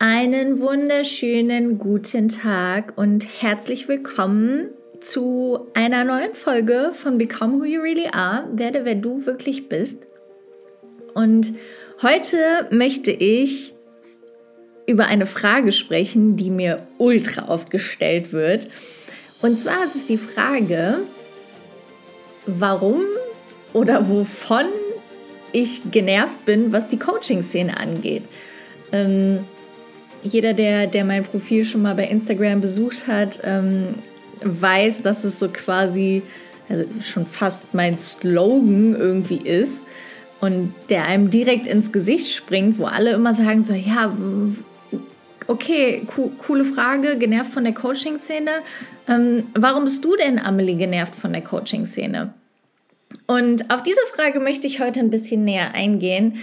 Einen wunderschönen guten Tag und herzlich willkommen zu einer neuen Folge von Become Who You Really Are. Werde, wer du wirklich bist. Und heute möchte ich über eine Frage sprechen, die mir ultra oft gestellt wird. Und zwar ist es die Frage, warum oder wovon ich genervt bin, was die Coaching-Szene angeht. Ähm, jeder, der, der mein Profil schon mal bei Instagram besucht hat, ähm, weiß, dass es so quasi also schon fast mein Slogan irgendwie ist und der einem direkt ins Gesicht springt, wo alle immer sagen so, ja, okay, co coole Frage, genervt von der Coaching-Szene. Ähm, warum bist du denn, Amelie, genervt von der Coaching-Szene? Und auf diese Frage möchte ich heute ein bisschen näher eingehen,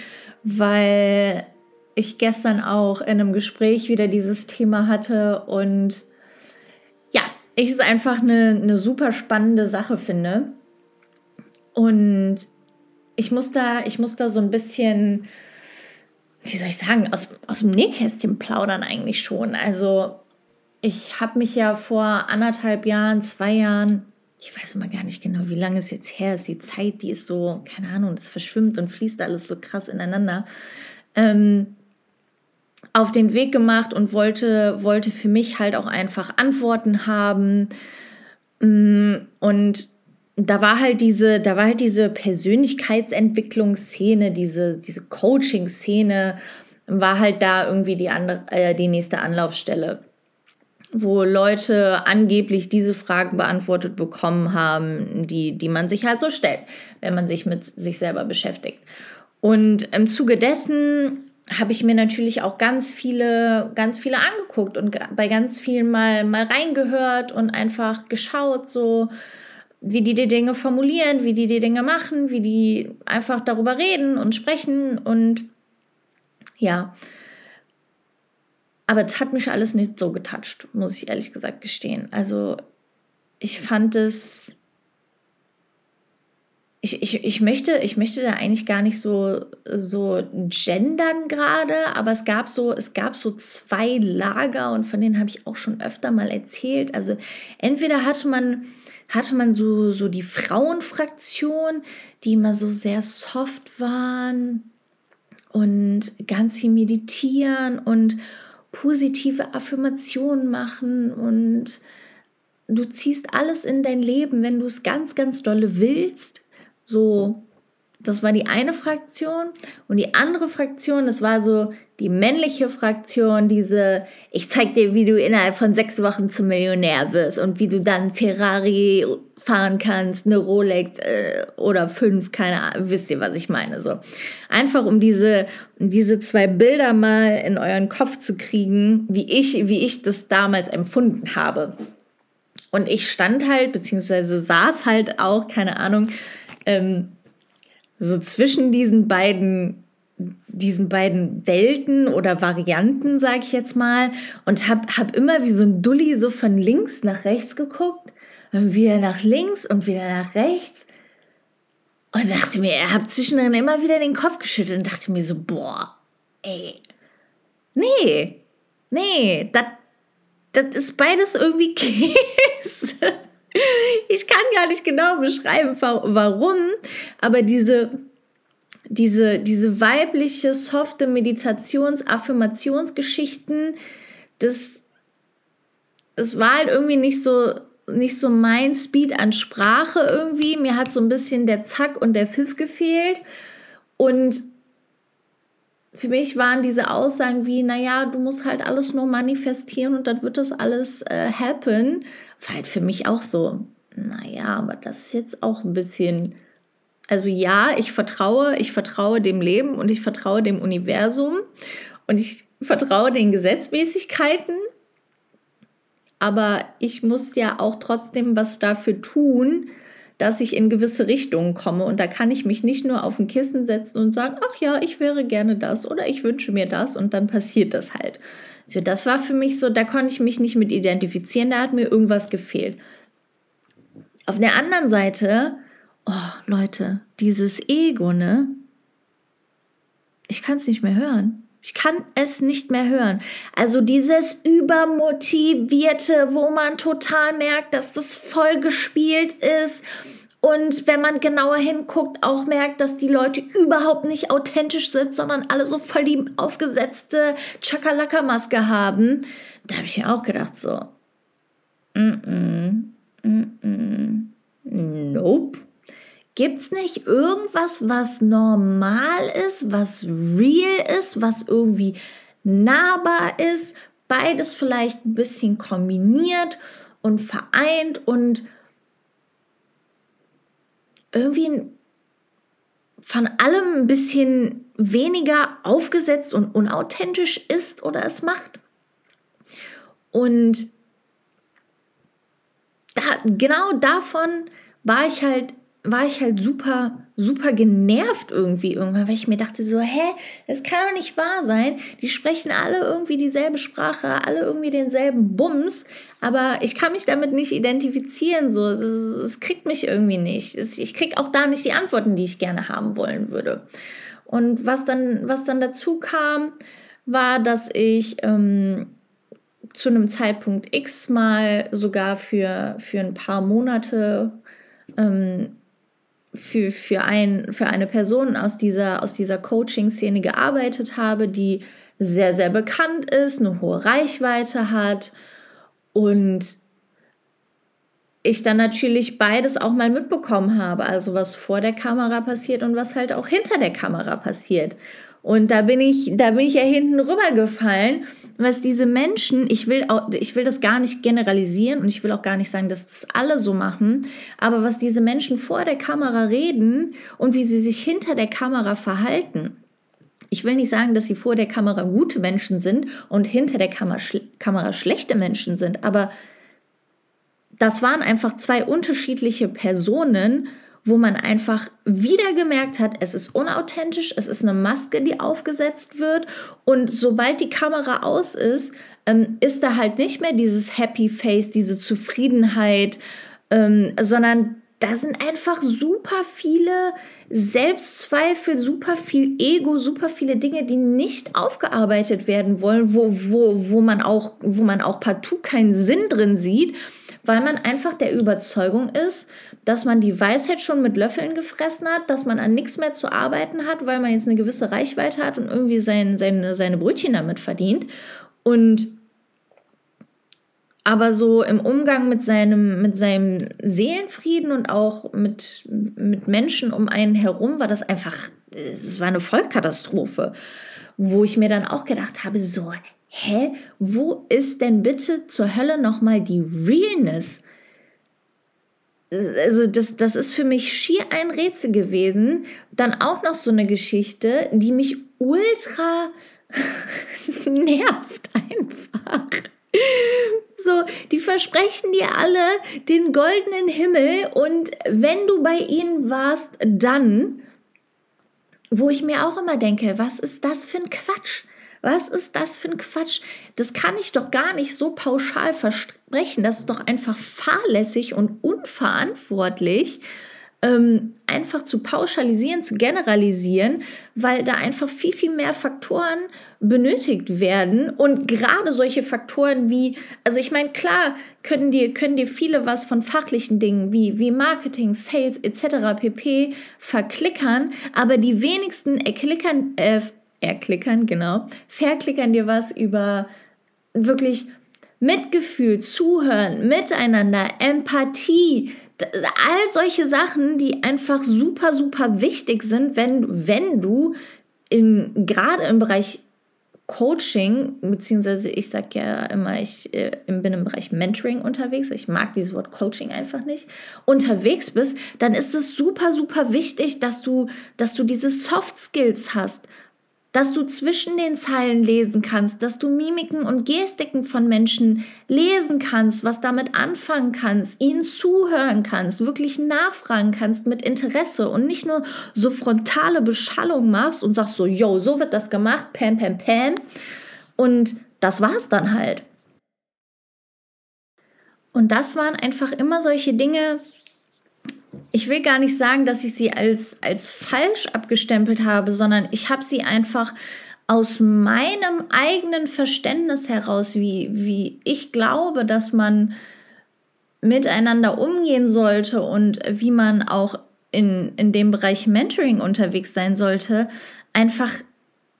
weil ich gestern auch in einem Gespräch wieder dieses Thema hatte und ja, ich es einfach eine, eine super spannende Sache finde. Und ich muss da, ich muss da so ein bisschen, wie soll ich sagen, aus, aus dem Nähkästchen plaudern eigentlich schon. Also ich habe mich ja vor anderthalb Jahren, zwei Jahren, ich weiß immer gar nicht genau, wie lange es jetzt her ist. Die Zeit, die ist so, keine Ahnung, das verschwimmt und fließt alles so krass ineinander. Ähm, auf den Weg gemacht und wollte, wollte für mich halt auch einfach Antworten haben. Mm, und da war halt diese, da war halt diese Persönlichkeitsentwicklungsszene, diese, diese Coaching-Szene, war halt da irgendwie die, andere, äh, die nächste Anlaufstelle, wo Leute angeblich diese Fragen beantwortet bekommen haben, die, die man sich halt so stellt, wenn man sich mit sich selber beschäftigt. Und im Zuge dessen habe ich mir natürlich auch ganz viele, ganz viele angeguckt und bei ganz vielen mal, mal reingehört und einfach geschaut, so wie die die Dinge formulieren, wie die die Dinge machen, wie die einfach darüber reden und sprechen und ja. Aber es hat mich alles nicht so getatscht, muss ich ehrlich gesagt gestehen. Also ich fand es ich, ich, ich, möchte, ich möchte da eigentlich gar nicht so, so gendern gerade, aber es gab, so, es gab so zwei Lager und von denen habe ich auch schon öfter mal erzählt. Also entweder hatte man, hatte man so, so die Frauenfraktion, die immer so sehr soft waren und ganz viel meditieren und positive Affirmationen machen und du ziehst alles in dein Leben, wenn du es ganz, ganz dolle willst so, das war die eine Fraktion. Und die andere Fraktion, das war so die männliche Fraktion, diese, ich zeig dir, wie du innerhalb von sechs Wochen zum Millionär wirst und wie du dann Ferrari fahren kannst, eine Rolex äh, oder fünf, keine Ahnung, wisst ihr, was ich meine, so. Einfach um diese, um diese zwei Bilder mal in euren Kopf zu kriegen, wie ich, wie ich das damals empfunden habe. Und ich stand halt, beziehungsweise saß halt auch, keine Ahnung, ähm, so zwischen diesen beiden diesen beiden Welten oder Varianten, sage ich jetzt mal, und hab, hab immer wie so ein Dulli so von links nach rechts geguckt und wieder nach links und wieder nach rechts. Und dachte mir, er hat zwischendrin immer wieder den Kopf geschüttelt und dachte mir so, boah, ey, nee, nee, das ist beides irgendwie Käse ich kann gar nicht genau beschreiben, warum, aber diese, diese, diese weibliche, softe Meditations-, Affirmationsgeschichten, das, das war halt irgendwie nicht so, nicht so mein Speed an Sprache irgendwie. Mir hat so ein bisschen der Zack und der Pfiff gefehlt. Und für mich waren diese Aussagen wie, naja, du musst halt alles nur manifestieren und dann wird das alles äh, happen, war halt für mich auch so, naja, aber das ist jetzt auch ein bisschen, also ja, ich vertraue, ich vertraue dem Leben und ich vertraue dem Universum und ich vertraue den Gesetzmäßigkeiten, aber ich muss ja auch trotzdem was dafür tun, dass ich in gewisse Richtungen komme. Und da kann ich mich nicht nur auf ein Kissen setzen und sagen, ach ja, ich wäre gerne das oder ich wünsche mir das und dann passiert das halt. So, das war für mich so, da konnte ich mich nicht mit identifizieren, da hat mir irgendwas gefehlt. Auf der anderen Seite, oh Leute, dieses Ego, ne? Ich kann es nicht mehr hören. Ich kann es nicht mehr hören. Also dieses übermotivierte, wo man total merkt, dass das voll gespielt ist. Und wenn man genauer hinguckt, auch merkt, dass die Leute überhaupt nicht authentisch sind, sondern alle so voll die aufgesetzte Chakalaka-Maske haben. Da habe ich mir auch gedacht, so, mm -mm, mm nope. Gibt's nicht irgendwas, was normal ist, was real ist, was irgendwie nahbar ist, beides vielleicht ein bisschen kombiniert und vereint und irgendwie von allem ein bisschen weniger aufgesetzt und unauthentisch ist oder es macht. Und da, genau davon war ich halt war ich halt super, super genervt irgendwie irgendwann, weil ich mir dachte so, hä, es kann doch nicht wahr sein. Die sprechen alle irgendwie dieselbe Sprache, alle irgendwie denselben Bums, aber ich kann mich damit nicht identifizieren. So, es kriegt mich irgendwie nicht. Ich krieg auch da nicht die Antworten, die ich gerne haben wollen würde. Und was dann, was dann dazu kam, war, dass ich ähm, zu einem Zeitpunkt X mal sogar für, für ein paar Monate ähm, für, für, ein, für eine Person aus dieser, aus dieser Coaching-Szene gearbeitet habe, die sehr, sehr bekannt ist, eine hohe Reichweite hat und ich dann natürlich beides auch mal mitbekommen habe, also was vor der Kamera passiert und was halt auch hinter der Kamera passiert. Und da bin ich, da bin ich ja hinten rübergefallen, was diese Menschen, ich will, auch, ich will das gar nicht generalisieren und ich will auch gar nicht sagen, dass das alle so machen, aber was diese Menschen vor der Kamera reden und wie sie sich hinter der Kamera verhalten. Ich will nicht sagen, dass sie vor der Kamera gute Menschen sind und hinter der Kamera, schl Kamera schlechte Menschen sind, aber das waren einfach zwei unterschiedliche Personen wo man einfach wieder gemerkt hat, es ist unauthentisch, es ist eine Maske, die aufgesetzt wird. Und sobald die Kamera aus ist, ähm, ist da halt nicht mehr dieses Happy Face, diese Zufriedenheit, ähm, sondern da sind einfach super viele Selbstzweifel, super viel Ego, super viele Dinge, die nicht aufgearbeitet werden wollen, wo, wo, wo, man, auch, wo man auch partout keinen Sinn drin sieht weil man einfach der Überzeugung ist, dass man die Weisheit schon mit Löffeln gefressen hat, dass man an nichts mehr zu arbeiten hat, weil man jetzt eine gewisse Reichweite hat und irgendwie sein, seine, seine Brötchen damit verdient. Und aber so im Umgang mit seinem, mit seinem Seelenfrieden und auch mit, mit Menschen um einen herum war das einfach, es war eine Vollkatastrophe, wo ich mir dann auch gedacht habe, so, hä, wo ist denn bitte zur Hölle nochmal die Realness? Also das, das ist für mich schier ein Rätsel gewesen. Dann auch noch so eine Geschichte, die mich ultra nervt einfach. So, die versprechen dir alle den goldenen Himmel und wenn du bei ihnen warst, dann, wo ich mir auch immer denke, was ist das für ein Quatsch? Was ist das für ein Quatsch? Das kann ich doch gar nicht so pauschal versprechen. Das ist doch einfach fahrlässig und unverantwortlich, ähm, einfach zu pauschalisieren, zu generalisieren, weil da einfach viel, viel mehr Faktoren benötigt werden. Und gerade solche Faktoren wie, also ich meine, klar können dir, können dir viele was von fachlichen Dingen wie, wie Marketing, Sales etc. pp. verklickern, aber die wenigsten erklickern, äh, erklickern, genau, verklickern dir was über wirklich Mitgefühl, Zuhören, Miteinander, Empathie, all solche Sachen, die einfach super, super wichtig sind, wenn, wenn du in, gerade im Bereich Coaching, beziehungsweise ich sage ja immer, ich äh, bin im Bereich Mentoring unterwegs, ich mag dieses Wort Coaching einfach nicht, unterwegs bist, dann ist es super, super wichtig, dass du, dass du diese Soft Skills hast dass du zwischen den Zeilen lesen kannst, dass du Mimiken und Gestiken von Menschen lesen kannst, was damit anfangen kannst, ihnen zuhören kannst, wirklich nachfragen kannst mit Interesse und nicht nur so frontale Beschallung machst und sagst so, yo, so wird das gemacht, pam, pam, pam. Und das war's dann halt. Und das waren einfach immer solche Dinge, ich will gar nicht sagen, dass ich sie als, als falsch abgestempelt habe, sondern ich habe sie einfach aus meinem eigenen Verständnis heraus, wie, wie ich glaube, dass man miteinander umgehen sollte und wie man auch in, in dem Bereich Mentoring unterwegs sein sollte, einfach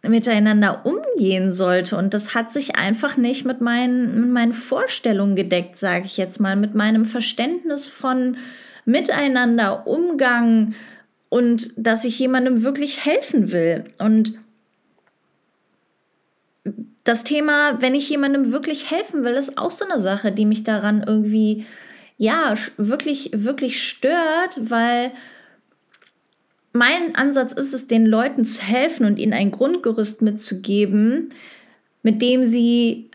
miteinander umgehen sollte. Und das hat sich einfach nicht mit meinen, mit meinen Vorstellungen gedeckt, sage ich jetzt mal, mit meinem Verständnis von Miteinander, Umgang und dass ich jemandem wirklich helfen will. Und das Thema, wenn ich jemandem wirklich helfen will, ist auch so eine Sache, die mich daran irgendwie, ja, wirklich, wirklich stört, weil mein Ansatz ist es, den Leuten zu helfen und ihnen ein Grundgerüst mitzugeben, mit dem sie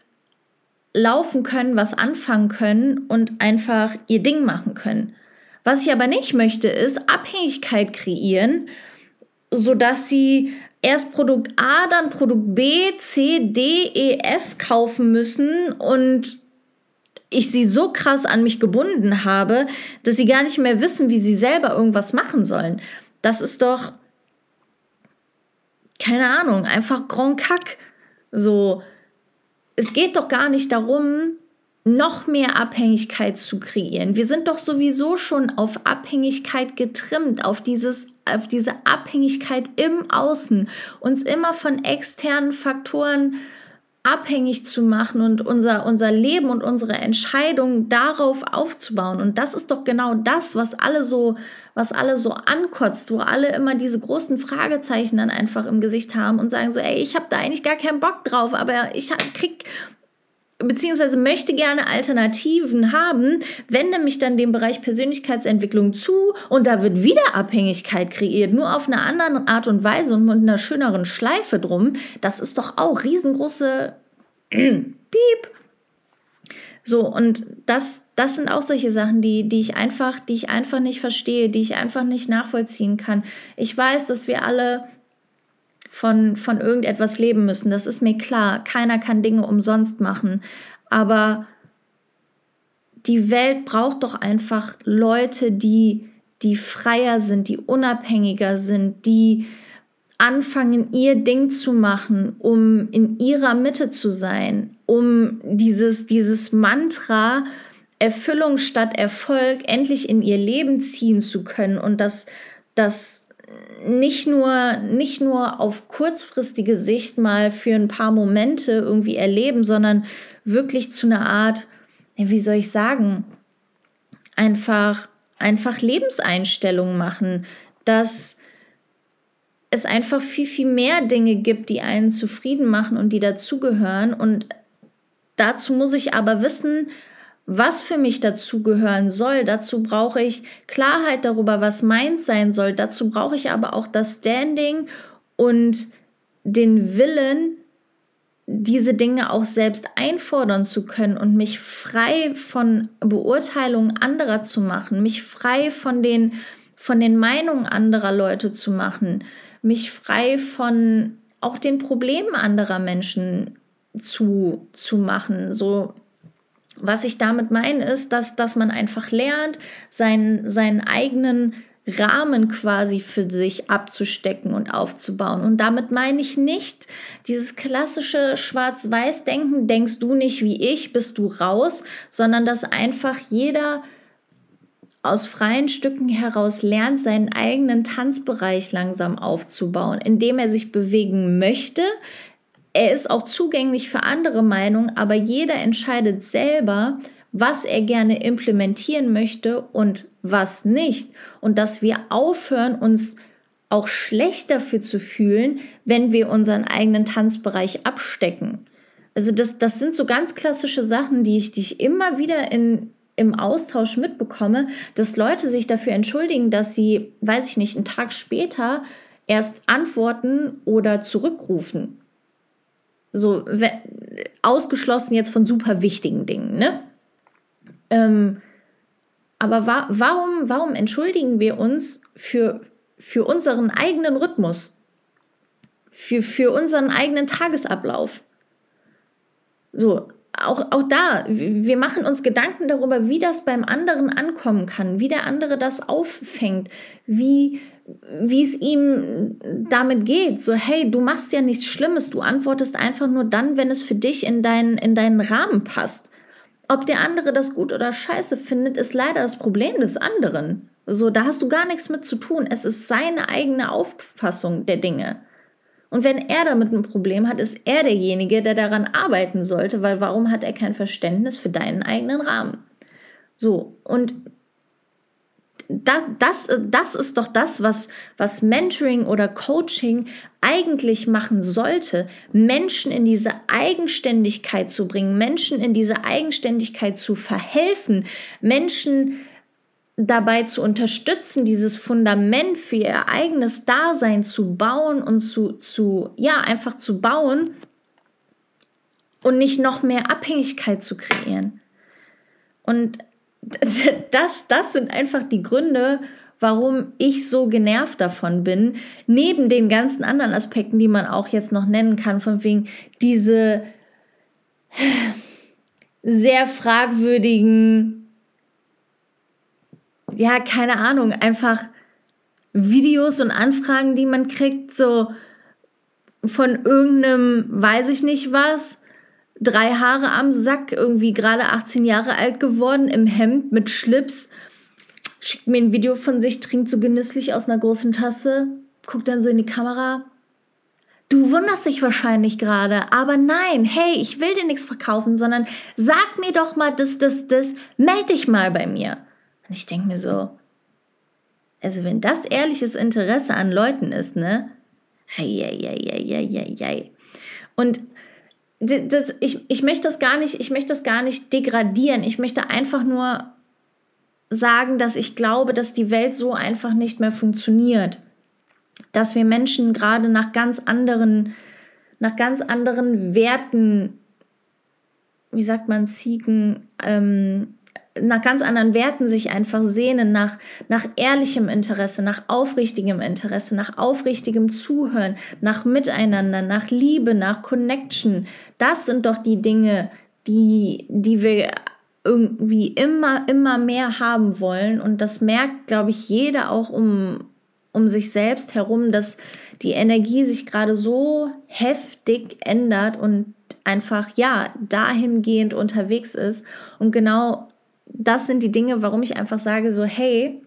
laufen können, was anfangen können und einfach ihr Ding machen können. Was ich aber nicht möchte, ist Abhängigkeit kreieren, sodass sie erst Produkt A, dann Produkt B, C, D, E, F kaufen müssen und ich sie so krass an mich gebunden habe, dass sie gar nicht mehr wissen, wie sie selber irgendwas machen sollen. Das ist doch, keine Ahnung, einfach Grand Kack. So, es geht doch gar nicht darum, noch mehr Abhängigkeit zu kreieren. Wir sind doch sowieso schon auf Abhängigkeit getrimmt, auf, dieses, auf diese Abhängigkeit im Außen, uns immer von externen Faktoren abhängig zu machen und unser, unser Leben und unsere Entscheidungen darauf aufzubauen. Und das ist doch genau das, was alle so, was alle so ankotzt, wo alle immer diese großen Fragezeichen dann einfach im Gesicht haben und sagen so, ey, ich habe da eigentlich gar keinen Bock drauf, aber ich krieg beziehungsweise möchte gerne Alternativen haben, wende mich dann dem Bereich Persönlichkeitsentwicklung zu und da wird wieder Abhängigkeit kreiert, nur auf eine andere Art und Weise und mit einer schöneren Schleife drum. Das ist doch auch riesengroße Piep. So, und das, das sind auch solche Sachen, die, die ich einfach, die ich einfach nicht verstehe, die ich einfach nicht nachvollziehen kann. Ich weiß, dass wir alle von, von irgendetwas leben müssen. Das ist mir klar. Keiner kann Dinge umsonst machen. Aber die Welt braucht doch einfach Leute, die, die freier sind, die unabhängiger sind, die anfangen, ihr Ding zu machen, um in ihrer Mitte zu sein, um dieses, dieses Mantra Erfüllung statt Erfolg endlich in ihr Leben ziehen zu können und das, das nicht nur, nicht nur auf kurzfristige Sicht mal für ein paar Momente irgendwie erleben, sondern wirklich zu einer Art, wie soll ich sagen, einfach, einfach Lebenseinstellung machen, dass es einfach viel, viel mehr Dinge gibt, die einen zufrieden machen und die dazugehören. Und dazu muss ich aber wissen, was für mich dazugehören soll. Dazu brauche ich Klarheit darüber, was meins sein soll. Dazu brauche ich aber auch das Standing und den Willen, diese Dinge auch selbst einfordern zu können und mich frei von Beurteilungen anderer zu machen, mich frei von den, von den Meinungen anderer Leute zu machen, mich frei von auch den Problemen anderer Menschen zu, zu machen. So was ich damit meine, ist, dass, dass man einfach lernt, seinen, seinen eigenen Rahmen quasi für sich abzustecken und aufzubauen. Und damit meine ich nicht dieses klassische Schwarz-Weiß-Denken, denkst du nicht wie ich, bist du raus, sondern dass einfach jeder aus freien Stücken heraus lernt, seinen eigenen Tanzbereich langsam aufzubauen, indem er sich bewegen möchte, er ist auch zugänglich für andere Meinungen, aber jeder entscheidet selber, was er gerne implementieren möchte und was nicht. Und dass wir aufhören, uns auch schlecht dafür zu fühlen, wenn wir unseren eigenen Tanzbereich abstecken. Also das, das sind so ganz klassische Sachen, die ich, die immer wieder in, im Austausch mitbekomme, dass Leute sich dafür entschuldigen, dass sie, weiß ich nicht, einen Tag später erst antworten oder zurückrufen. So ausgeschlossen jetzt von super wichtigen Dingen, ne? Ähm, aber wa warum, warum entschuldigen wir uns für, für unseren eigenen Rhythmus? Für, für unseren eigenen Tagesablauf? So, auch, auch da, wir machen uns Gedanken darüber, wie das beim anderen ankommen kann, wie der andere das auffängt, wie, wie es ihm damit geht. So, hey, du machst ja nichts Schlimmes, du antwortest einfach nur dann, wenn es für dich in deinen, in deinen Rahmen passt. Ob der andere das gut oder scheiße findet, ist leider das Problem des anderen. So, da hast du gar nichts mit zu tun. Es ist seine eigene Auffassung der Dinge. Und wenn er damit ein Problem hat, ist er derjenige, der daran arbeiten sollte, weil warum hat er kein Verständnis für deinen eigenen Rahmen? So, und das, das, das ist doch das, was, was Mentoring oder Coaching eigentlich machen sollte, Menschen in diese Eigenständigkeit zu bringen, Menschen in diese Eigenständigkeit zu verhelfen, Menschen dabei zu unterstützen, dieses Fundament für ihr eigenes Dasein zu bauen und zu, zu ja, einfach zu bauen und nicht noch mehr Abhängigkeit zu kreieren. Und das, das sind einfach die Gründe, warum ich so genervt davon bin, neben den ganzen anderen Aspekten, die man auch jetzt noch nennen kann, von wegen diese sehr fragwürdigen, ja, keine Ahnung, einfach Videos und Anfragen, die man kriegt, so von irgendeinem, weiß ich nicht was, drei Haare am Sack, irgendwie gerade 18 Jahre alt geworden, im Hemd mit Schlips, schickt mir ein Video von sich, trinkt so genüsslich aus einer großen Tasse, guckt dann so in die Kamera. Du wunderst dich wahrscheinlich gerade, aber nein, hey, ich will dir nichts verkaufen, sondern sag mir doch mal das, das, das, meld dich mal bei mir. Und ich denke mir so, also wenn das ehrliches Interesse an Leuten ist, ne? Hei, hei, hei, hei, hei, hei. Und das, ich, ich möchte das gar nicht, ich möchte das gar nicht degradieren. Ich möchte einfach nur sagen, dass ich glaube, dass die Welt so einfach nicht mehr funktioniert. Dass wir Menschen gerade nach ganz anderen, nach ganz anderen Werten, wie sagt man, siegen, ähm, nach ganz anderen Werten sich einfach sehnen, nach, nach ehrlichem Interesse, nach aufrichtigem Interesse, nach aufrichtigem Zuhören, nach Miteinander, nach Liebe, nach Connection. Das sind doch die Dinge, die, die wir irgendwie immer, immer mehr haben wollen. Und das merkt, glaube ich, jeder auch um, um sich selbst herum, dass die Energie sich gerade so heftig ändert und einfach, ja, dahingehend unterwegs ist. Und genau das sind die Dinge, warum ich einfach sage, so, hey,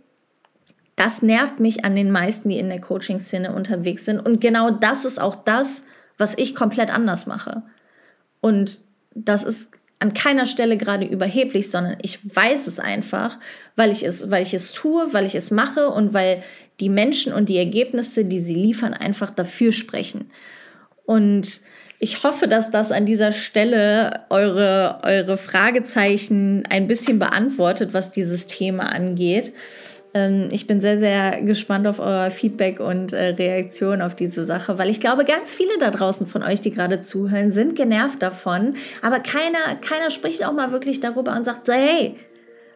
das nervt mich an den meisten, die in der Coaching-Szene unterwegs sind. Und genau das ist auch das, was ich komplett anders mache. Und das ist an keiner Stelle gerade überheblich, sondern ich weiß es einfach, weil ich es, weil ich es tue, weil ich es mache und weil die Menschen und die Ergebnisse, die sie liefern, einfach dafür sprechen. Und ich hoffe, dass das an dieser Stelle eure, eure Fragezeichen ein bisschen beantwortet, was dieses Thema angeht. Ähm, ich bin sehr, sehr gespannt auf euer Feedback und äh, Reaktion auf diese Sache, weil ich glaube, ganz viele da draußen von euch, die gerade zuhören, sind genervt davon. Aber keiner, keiner spricht auch mal wirklich darüber und sagt so, hey,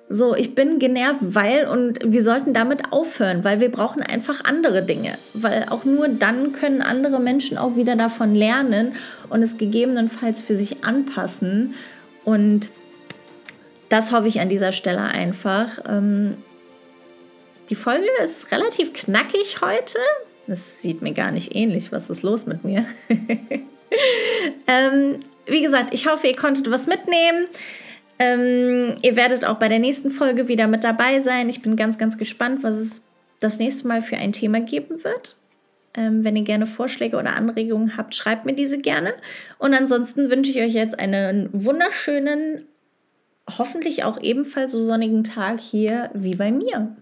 so, ich bin genervt, weil und wir sollten damit aufhören, weil wir brauchen einfach andere Dinge. Weil auch nur dann können andere Menschen auch wieder davon lernen und es gegebenenfalls für sich anpassen. Und das hoffe ich an dieser Stelle einfach. Ähm, die Folge ist relativ knackig heute. Das sieht mir gar nicht ähnlich. Was ist los mit mir? ähm, wie gesagt, ich hoffe, ihr konntet was mitnehmen. Ähm, ihr werdet auch bei der nächsten Folge wieder mit dabei sein. Ich bin ganz, ganz gespannt, was es das nächste Mal für ein Thema geben wird. Ähm, wenn ihr gerne Vorschläge oder Anregungen habt, schreibt mir diese gerne. Und ansonsten wünsche ich euch jetzt einen wunderschönen, hoffentlich auch ebenfalls so sonnigen Tag hier wie bei mir.